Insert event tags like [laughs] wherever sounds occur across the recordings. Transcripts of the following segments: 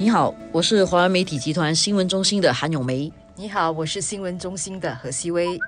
你好，我是华为媒体集团新闻中心的韩永梅。你好，我是新闻中心的何希薇。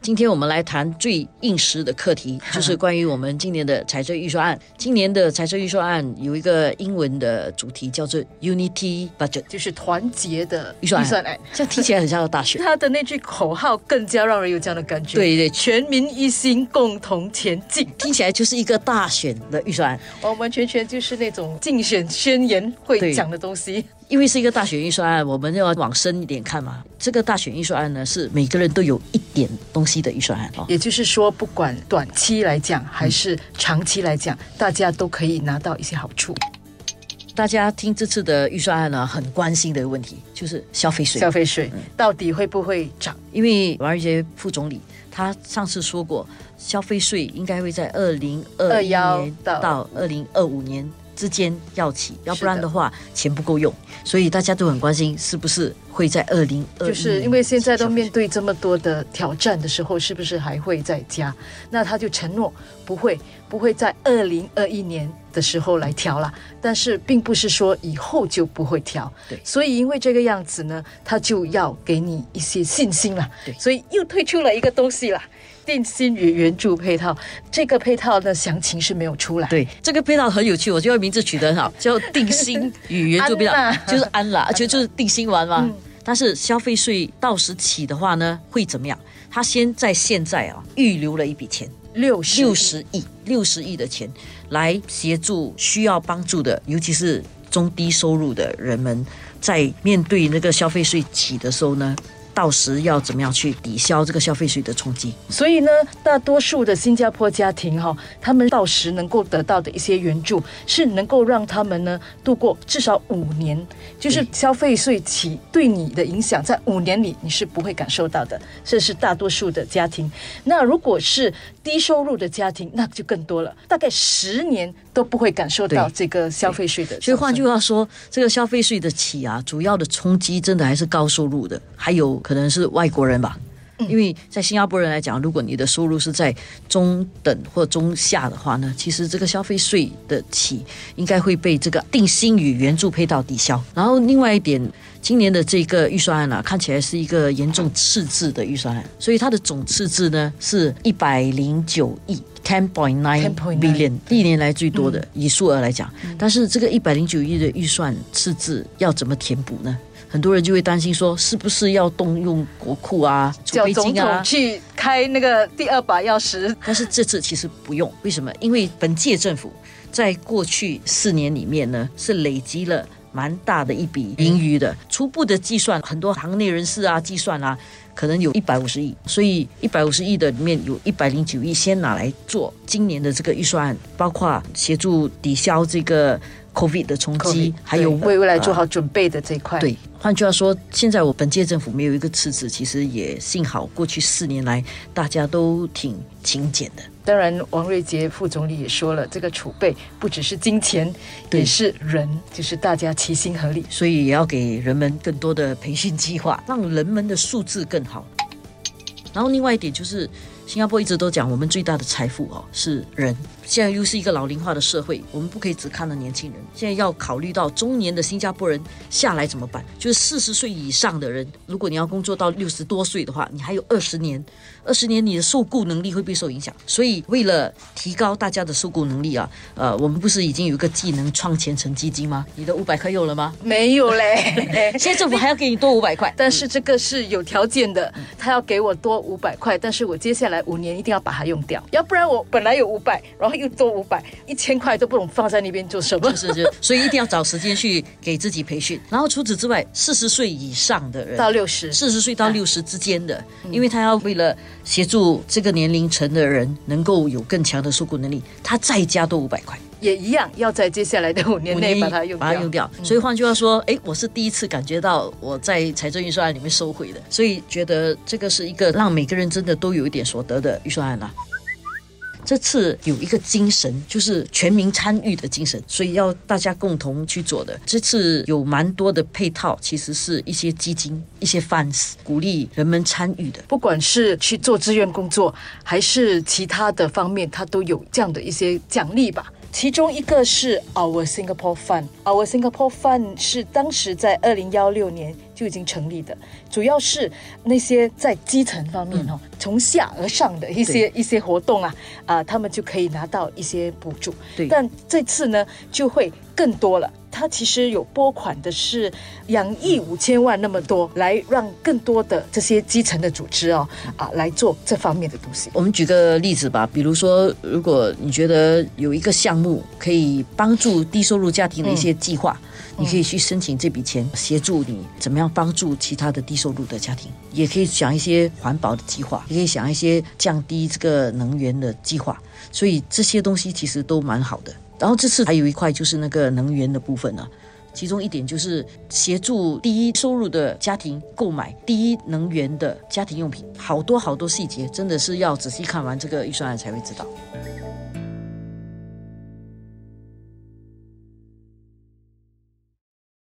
今天我们来谈最应时的课题，[laughs] 就是关于我们今年的财政预算案。今年的财政预算案有一个英文的主题叫做 Unity Budget，就是团结的预算案。这样听起来很像大选。[laughs] 他的那句口号更加让人有这样的感觉。对对全民一心，共同前进。听起来就是一个大选的预算案，完完全全就是那种竞选宣言会讲的东西。因为是一个大选预算案，我们要往深一点看嘛。这个大选预算案呢，是每个人都有一点东西的预算案哦。也就是说，不管短期来讲还是长期来讲，大家都可以拿到一些好处。大家听这次的预算案呢，很关心的问题就是消费税。消费税到底会不会涨？因为王瑞杰副总理他上次说过，消费税应该会在二零二一年到到二零二五年之间要起，要不然的话钱不够用，所以大家都很关心是不是会在二零二就是因为现在都面对这么多的挑战的时候，是不是还会再加？那他就承诺不会不会在二零二一年的时候来调了，但是并不是说以后就不会调。对所以因为这个样子呢，他就要给你一些信心了。对所以又推出了一个东西啦。定心与援助配套，这个配套的详情是没有出来。对，这个配套很有趣，我觉得名字取得很好，叫定心与援助配套 [laughs] 就是安啦，[laughs] 而且就是定心丸嘛。嗯但是消费税到时起的话呢，会怎么样？他先在现在啊预留了一笔钱，六十六十亿，六十亿的钱来协助需要帮助的，尤其是中低收入的人们，在面对那个消费税起的时候呢，到时要怎么样去抵消这个消费税的冲击？所以呢，大多数的新加坡家庭哈、他们到时能够得到的一些援助，是能够让他们呢度过至少五年，就是消费税起对你的影响，在五年里你是不会感受到的。这是大多数的家庭。那如果是低收入的家庭，那就更多了，大概十年都不会感受到这个消费税的。所以换句话说，这个消费税的起啊，主要的冲击真的还是高收入的，还有可能是外国人吧。因为在新加坡人来讲，如果你的收入是在中等或中下的话呢，其实这个消费税的起应该会被这个定薪与援助配套抵消。然后另外一点，今年的这个预算案啊，看起来是一个严重赤字的预算案，所以它的总赤字呢是一百零九亿。Ten point nine billion，历年来最多的，以数额来讲。但是这个一百零九亿的预算赤字要怎么填补呢？很多人就会担心说，是不是要动用国库啊、储备金啊统？去开那个第二把钥匙，但是这次其实不用，为什么？因为本届政府在过去四年里面呢，是累积了蛮大的一笔盈余的。初步的计算，很多行内人士啊计算啊，可能有一百五十亿，所以一百五十亿的里面有一百零九亿先拿来做今年的这个预算，包括协助抵消这个 COVID 的冲击还有为未来做呃好准备的这一块。对，换句话说，现在我本届政府没有一个赤字，其实也幸好过去四年来大家都挺勤俭的。当然，王瑞杰副总理也说了，这个储备不只是金钱，也是人，就是大家齐心合力。所以也要给人们更多的培训计划，让人们的素质更好。然后另外一点就是，新加坡一直都讲我们最大的财富哦是人，现在又是一个老龄化的社会，我们不可以只看到年轻人，现在要考虑到中年的新加坡人下来怎么办？就是四十岁以上的人，如果你要工作到六十多岁的话，你还有二十年，二十年你的受雇能力会不会受影响？所以为了提高大家的受雇能力啊，呃，我们不是已经有一个技能创前程基金吗？你的五百块有了吗？没有嘞，[laughs] 现在政府还要给你多五百块，但是这个是有条件的，他要给我多五百块，但是我接下来五年一定要把它用掉，要不然我本来有五百，然后又多五百，一千块都不懂放在那边做什么。是是，[laughs] 所以一定要找时间去给自己培训。然后除此之外，四十岁以上的人，到六十，四十岁到六十之间的，因为他要为了协助这个年龄层的人能够有更强的受雇能力，他再加多五百块，也一样要在接下来的五年内把它用掉。把它用掉。所以换句话说，哎，我是第一次感觉到我在财政预算案里面收回的，所以觉得这个是一个让每个人真的都有一点所得的预算案啊。这次有一个精神，就是全民参与的精神，所以要大家共同去做的。这次有蛮多的配套，其实是一些基金、一些 funds 鼓励人们参与的。不管是去做志愿工作，还是其他的方面，它都有这样的一些奖励吧。其中一个是 Our Singapore Fund，Our Singapore Fund 是当时在二零幺六年就已经成立的，主要是那些在基层方面哈，从下而上的一些一些活动啊，啊，他们就可以拿到一些补助。对，但这次呢，就会更多了。它其实有拨款的是两亿五千万那么多，来让更多的这些基层的组织哦啊来做这方面的东西。我们举个例子吧，比如说，如果你觉得有一个项目可以帮助低收入家庭的一些计划，你可以去申请这笔钱，协助你怎么样帮助其他的低收入的家庭，也可以想一些环保的计划，也可以想一些降低这个能源的计划，所以这些东西其实都蛮好的。然后这次还有一块就是那个能源的部分呢，其中一点就是协助低收入的家庭购买低能源的家庭用品，好多好多细节，真的是要仔细看完这个预算案才会知道。